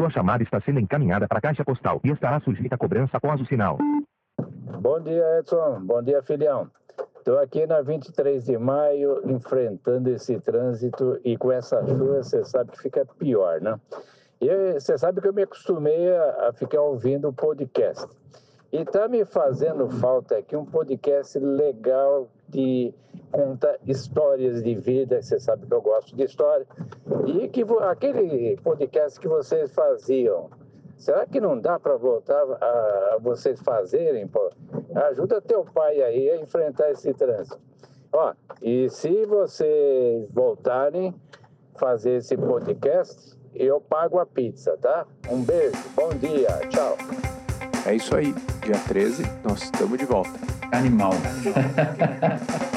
Sua chamada está sendo encaminhada para a caixa postal e estará sujeita a cobrança após o sinal. Bom dia, Edson. Bom dia, filhão. Estou aqui na 23 de maio enfrentando esse trânsito e com essa chuva você sabe que fica pior, né? E você sabe que eu me acostumei a, ficar ouvindo o podcast. E está me fazendo falta aqui um podcast legal de conta histórias de vida, você sabe que eu gosto de história. E que aquele podcast que vocês faziam, será que não dá para voltar a, a, vocês fazerem? Pô? Ajuda teu pai aí a enfrentar esse trânsito. Ó, e se vocês voltarem fazer esse podcast, eu pago a pizza, tá? Um beijo, bom dia, tchau. É isso aí. Dia 13, nós estamos de volta. Animal.